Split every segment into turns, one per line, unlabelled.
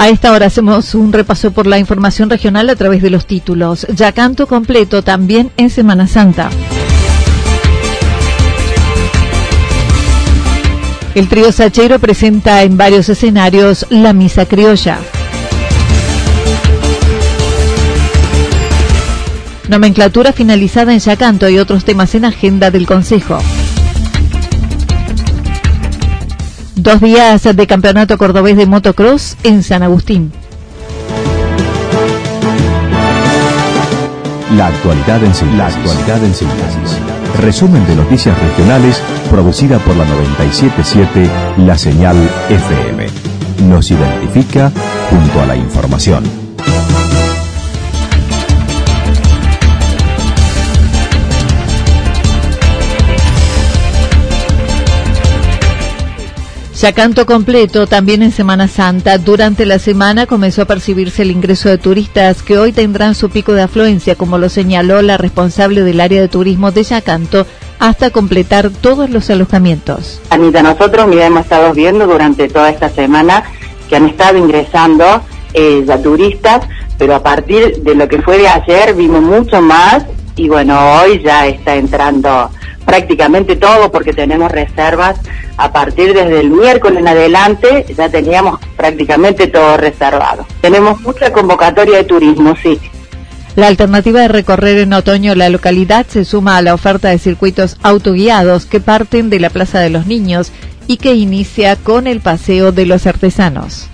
A esta hora hacemos un repaso por la información regional a través de los títulos. Ya canto completo también en Semana Santa. El trío Sachero presenta en varios escenarios la misa criolla. Nomenclatura finalizada en Yacanto y otros temas en agenda del Consejo. Dos días de campeonato cordobés de motocross en San Agustín.
La actualidad en síntesis. La actualidad en síntesis. Resumen de noticias regionales producida por la 977 La Señal FM. Nos identifica junto a la información.
Ya canto completo también en Semana Santa. Durante la semana comenzó a percibirse el ingreso de turistas que hoy tendrán su pico de afluencia, como lo señaló la responsable del área de turismo de Yacanto, hasta completar todos los alojamientos.
Anita, nosotros mira, hemos estado viendo durante toda esta semana que han estado ingresando eh, turistas, pero a partir de lo que fue de ayer vimos mucho más y bueno, hoy ya está entrando prácticamente todo porque tenemos reservas a partir desde el miércoles en adelante ya teníamos prácticamente todo reservado. Tenemos mucha convocatoria de turismo, sí.
La alternativa de recorrer en otoño la localidad se suma a la oferta de circuitos autoguiados que parten de la Plaza de los Niños y que inicia con el Paseo de los Artesanos.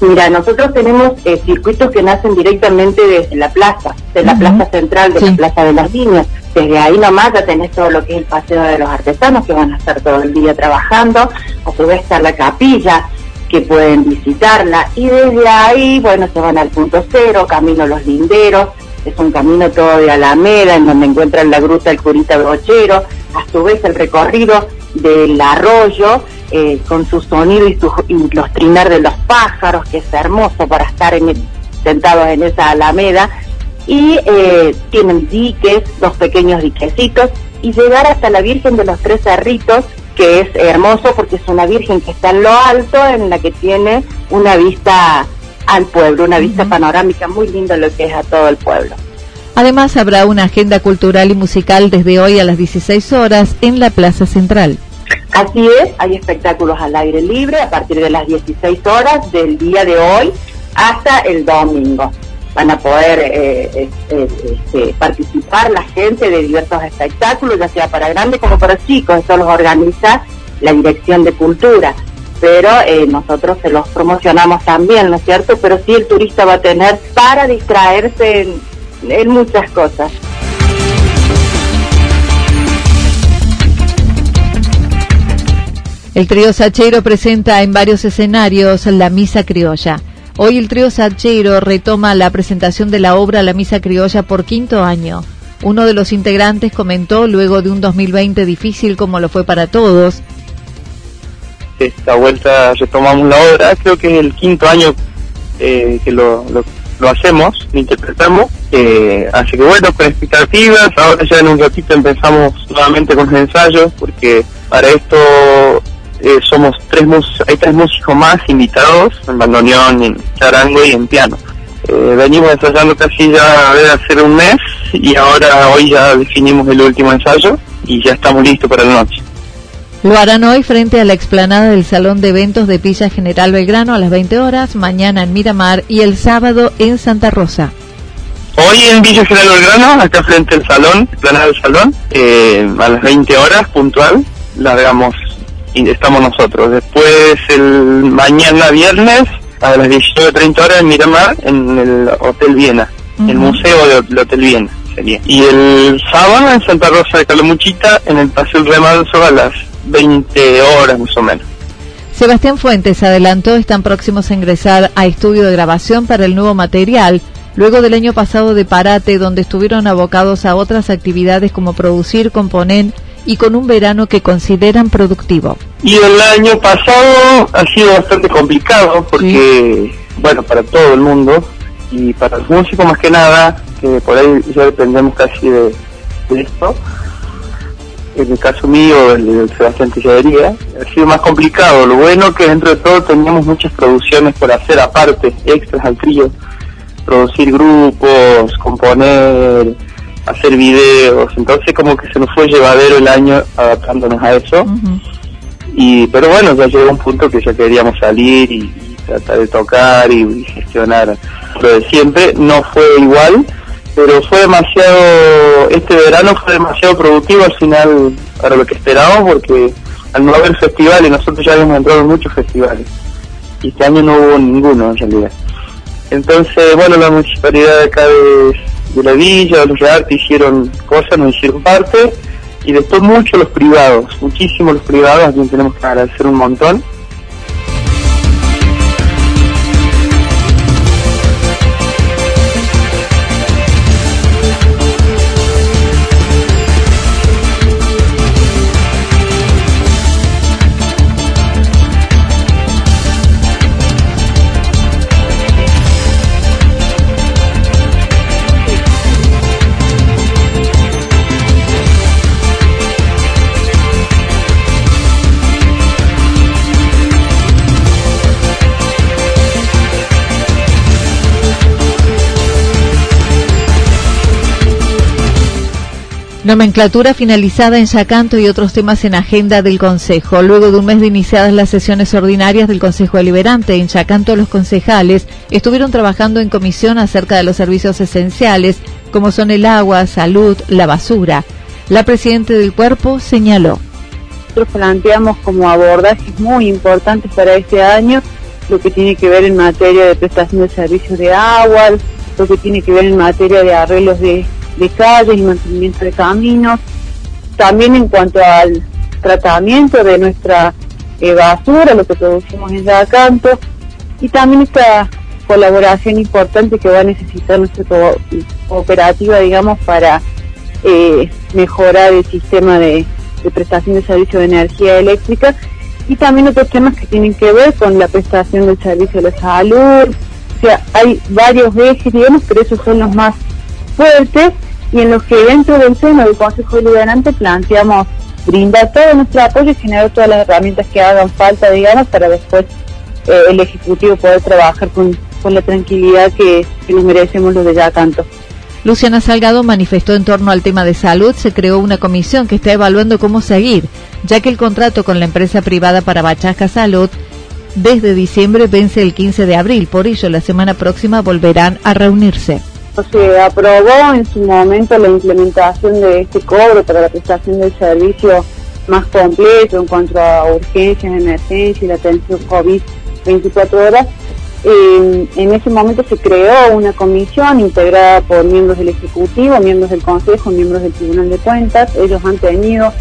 Mira, nosotros tenemos eh, circuitos que nacen directamente desde la plaza, de la plaza central, de la Plaza de los Niños. Desde ahí nomás ya tenés todo lo que es el Paseo de los Artesanos, que van a estar todo el día trabajando. A su vez está la capilla, que pueden visitarla. Y desde ahí, bueno, se van al punto cero, Camino Los Linderos. Es un camino todo de Alameda, en donde encuentran la gruta del Curita Brochero. A su vez el recorrido del arroyo eh, con su sonido y, los trinar de los pájaros, que es hermoso para estar sentados en esa alameda. Y eh, tienen diques, dos pequeños diquecitos, y llegar hasta la Virgen de los Tres Cerritos, que es hermoso porque es una Virgen que está en lo alto, en la que tiene una vista al pueblo, una vista panorámica muy linda lo que es a todo el pueblo.
Además habrá una agenda cultural y musical desde hoy a las 16 horas en la Plaza Central.
Así es, hay espectáculos al aire libre a partir de las 16 horas del día de hoy hasta el domingo. Van a poder eh, este, participar la gente de diversos espectáculos, ya sea para grandes como para chicos. Esto los organiza la Dirección de Cultura, pero eh, nosotros se los promocionamos también, ¿no es cierto? Pero sí el turista va a tener para distraerse en muchas cosas.
El trío Sachero presenta en varios escenarios la Misa Criolla. Hoy el trío Sachero retoma la presentación de la obra La Misa Criolla por quinto año. Uno de los integrantes comentó luego de un 2020 difícil como lo fue para todos.
Esta vuelta retomamos la obra, creo que es el quinto año eh, que lo, hacemos, lo interpretamos. Eh, así que bueno, con expectativas, ahora ya en un ratito empezamos nuevamente con los ensayos, porque para esto eh, somos tres hay tres músicos más invitados en bandoneón, en charango y en piano. Eh, venimos ensayando casi ya a hacer un mes y ahora hoy ya definimos el último ensayo y ya estamos listos para la noche.
Lo harán hoy frente a la explanada del Salón de Eventos de Villa General Belgrano a las 20 horas, mañana en Miramar y el sábado en Santa Rosa.
Hoy en Villa General Belgrano, acá frente al salón, explanada del salón, eh, a las 20 horas puntual, largamos y estamos nosotros. Después el mañana viernes a las 19.30 horas en Miramar, en el Hotel Viena, el museo del Hotel Viena sería. Y el sábado en Santa Rosa de Calamuchita, en el Paseo del Remanso a las 20 horas más o menos.
Sebastián Fuentes adelantó están próximos a ingresar a estudio de grabación para el nuevo material, luego del año pasado de parate donde estuvieron abocados a otras actividades como producir, componer y con un verano que consideran productivo.
Y el año pasado ha sido bastante complicado porque, bueno, para todo el mundo y para el músico más que nada, que por ahí ya dependemos casi de, esto, en el caso mío, el de Sebastián Tilladería, ha sido más complicado. Lo bueno que dentro de todo teníamos muchas producciones por hacer aparte, extras al trío, producir grupos, componer, hacer videos, entonces como que se nos fue llevadero el año adaptándonos a eso. y Pero bueno, ya llegó un punto que ya queríamos salir y, tratar de tocar y, gestionar lo de siempre. No fue igual, pero fue demasiado, este verano fue demasiado productivo al final para lo que esperábamos porque al no haber festivales, nosotros ya habíamos entrado en muchos festivales y este año no hubo ninguno en realidad. Entonces, bueno, la municipalidad de acá de de la villa, los de arte hicieron cosas, nos hicieron parte, y después mucho los privados, muchísimos los privados, a quien tenemos que agradecer un montón
Nomenclatura finalizada en Yacanto y otros temas en agenda del Consejo. Luego de un mes de iniciadas las sesiones ordinarias del Consejo Deliberante, en Yacanto los concejales estuvieron trabajando en comisión acerca de los servicios esenciales, como son el agua, salud, la basura. La presidenta del cuerpo señaló.
Nosotros planteamos como abordajes muy importantes para este año lo que tiene que ver en materia de prestación de servicios de agua, lo que tiene que ver en materia de arreglos de de calles y mantenimiento de caminos, también en cuanto al tratamiento de nuestra eh, basura, lo que producimos en Yacanto, y también esta colaboración importante que va a necesitar nuestra cooperativa, digamos, para eh, mejorar el sistema de, prestación de servicio de energía eléctrica. Y también otros temas que tienen que ver con la prestación del servicio de salud. O sea, hay varios ejes, digamos, pero esos son los más fuertes y en los que dentro del seno del Consejo Deliberante planteamos brindar todo nuestro apoyo y generar todas las herramientas que hagan falta, digamos, para después eh, el Ejecutivo poder trabajar con, con la tranquilidad que, nos merecemos los de ya tanto.
Luciana Salgado manifestó en torno al tema de salud, se creó una comisión que está evaluando cómo seguir, ya que el contrato con la empresa privada para Bachasca Salud desde diciembre vence el 15 de abril, por ello la semana próxima volverán a reunirse
se aprobó en su momento la implementación de este cobro para la prestación del servicio más completo en cuanto a urgencias, emergencias y la atención COVID 24 horas. en ese momento se creó una comisión integrada por miembros del Ejecutivo, miembros del Consejo, miembros del Tribunal de Cuentas. Ellos han tenido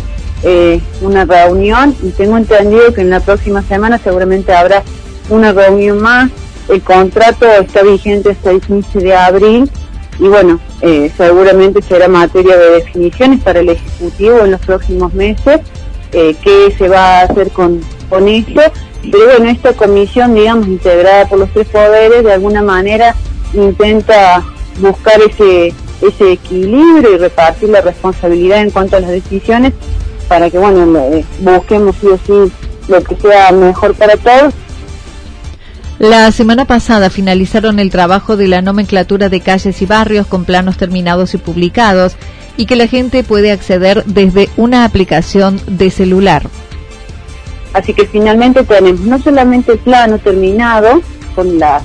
eh, una reunión y tengo entendido que en la próxima semana seguramente habrá una reunión más. El contrato está vigente hasta el 15 de abril y bueno, eh, seguramente será materia de definiciones para el Ejecutivo en los próximos meses, eh, qué se va a hacer con, con eso, pero bueno, esta comisión, digamos, integrada por los tres poderes, de alguna manera intenta buscar ese, ese equilibrio y repartir la responsabilidad en cuanto a las decisiones para que, bueno, eh, busquemos sí o sí lo que sea mejor para todos
la semana pasada finalizaron el trabajo de la nomenclatura de calles y barrios con planos terminados y publicados y que la gente puede acceder desde una aplicación de celular.
Así que finalmente tenemos no solamente el plano terminado con las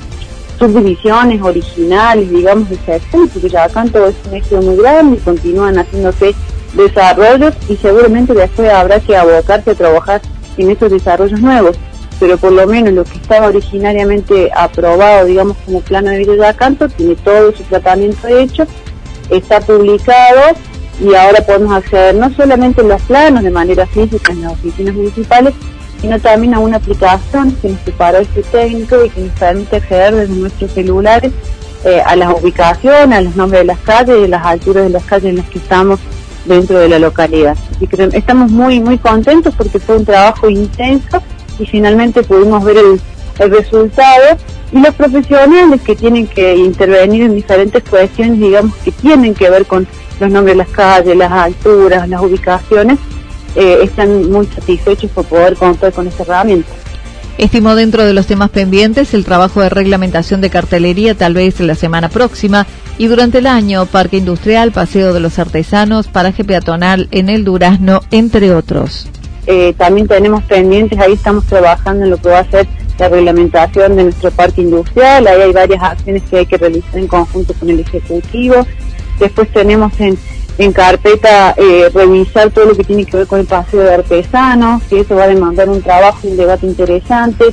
subdivisiones originales, digamos, de sección, porque ya acá todo es un éxito muy grande y continúan haciéndose desarrollos y seguramente después habrá que abocarse a trabajar en esos desarrollos nuevos. Pero por lo menos lo que estaba originariamente aprobado, digamos, como plano de Villa Canto, tiene todo su tratamiento hecho, está publicado y ahora podemos acceder no solamente en los planos de manera física en las oficinas municipales, sino también a una aplicación que nos preparó este técnico y que nos permite acceder desde nuestros celulares eh, a las ubicaciones, a los nombres de las calles y a las alturas de las calles en las que estamos dentro de la localidad. Estamos muy, muy contentos porque fue un trabajo intenso y finalmente pudimos ver el, el resultado y los profesionales que tienen que intervenir en diferentes cuestiones, digamos, que tienen que ver con los nombres de las calles, las alturas, las ubicaciones, eh, están muy satisfechos por poder contar con esta herramienta.
Estimó dentro de los temas pendientes el trabajo de reglamentación de cartelería tal vez la semana próxima y durante el año Parque Industrial, Paseo de los Artesanos, Paraje Peatonal en el Durazno, entre otros.
Eh, también tenemos pendientes, ahí estamos trabajando en lo que va a ser la reglamentación de nuestro parque industrial, ahí hay varias acciones que hay que realizar en conjunto con el Ejecutivo. Después tenemos en en carpeta eh, revisar todo lo que tiene que ver con el paseo de artesanos, que eso va a demandar un trabajo y un debate interesante.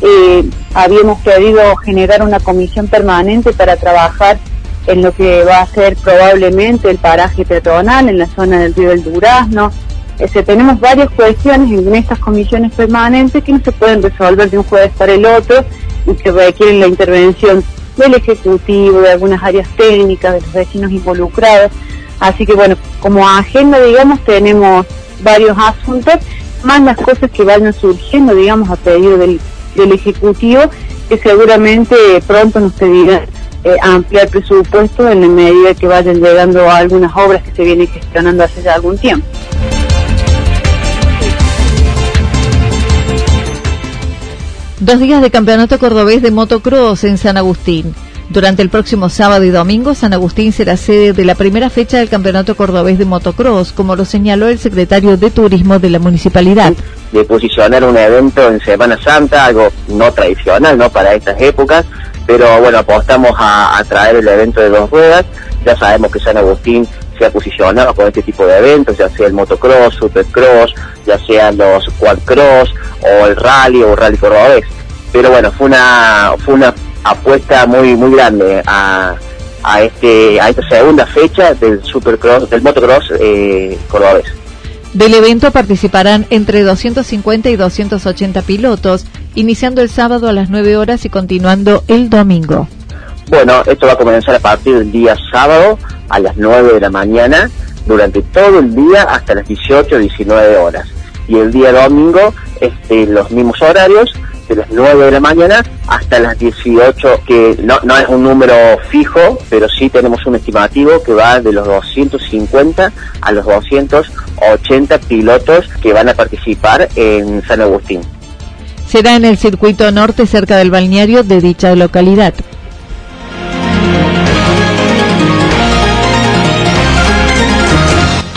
Eh, habíamos pedido generar una comisión permanente para trabajar en lo que va a ser probablemente el paraje peatonal en la zona del río del Durazno. Este, tenemos varias cuestiones en estas comisiones permanentes que no se pueden resolver de un jueves para el otro y que requieren la intervención del Ejecutivo, de algunas áreas técnicas, de los vecinos involucrados. Así que bueno, como agenda, digamos, tenemos varios asuntos, más las cosas que vayan surgiendo, digamos, a pedido del, Ejecutivo, que seguramente pronto nos pedirán eh, ampliar presupuesto en la medida que vayan llegando algunas obras que se vienen gestionando hace ya algún tiempo.
Dos días de campeonato cordobés de motocross en San Agustín. Durante el próximo sábado y domingo, San Agustín será sede de la primera fecha del Campeonato Cordobés de Motocross, como lo señaló el secretario de Turismo de la municipalidad.
De posicionar un evento en Semana Santa, algo no tradicional, ¿no? Para estas épocas, pero bueno, apostamos a, traer el evento de dos ruedas. Ya sabemos que San Agustín se ha posicionado con este tipo de eventos, ya sea el motocross, supercross, ya sean los quadcross o el rally o rally cordobés. Pero bueno, fue una, fue una apuesta muy muy grande a, a este a esta segunda fecha del supercross del motocross eh.
Del evento participarán entre 250 y 280 pilotos, iniciando el sábado a las 9 horas y continuando el domingo.
Bueno, esto va a comenzar a partir del día sábado a las 9 de la mañana, durante todo el día hasta las 18 o 19 horas. Y el día domingo, este, los mismos horarios, de las 9 de la mañana hasta las 18, que no, no es un número fijo, pero sí tenemos un estimativo que va de los 250 a los 280 pilotos que van a participar en San Agustín.
Será en el circuito norte cerca del balneario de dicha localidad.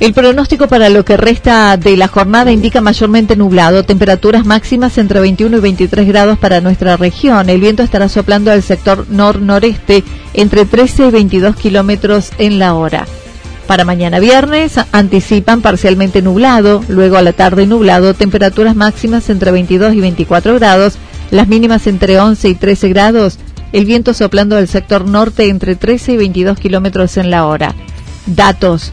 El pronóstico para lo que resta de la jornada indica mayormente nublado, temperaturas máximas entre 21 y 23 grados para nuestra región. El viento estará soplando al sector nor-noreste entre 13 y 22 kilómetros en la hora. Para mañana viernes anticipan parcialmente nublado, luego a la tarde nublado, temperaturas máximas entre 22 y 24 grados, las mínimas entre 11 y 13 grados, el viento soplando al sector norte entre 13 y 22 kilómetros en la hora. Datos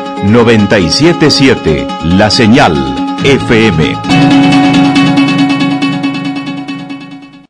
977 La Señal FM.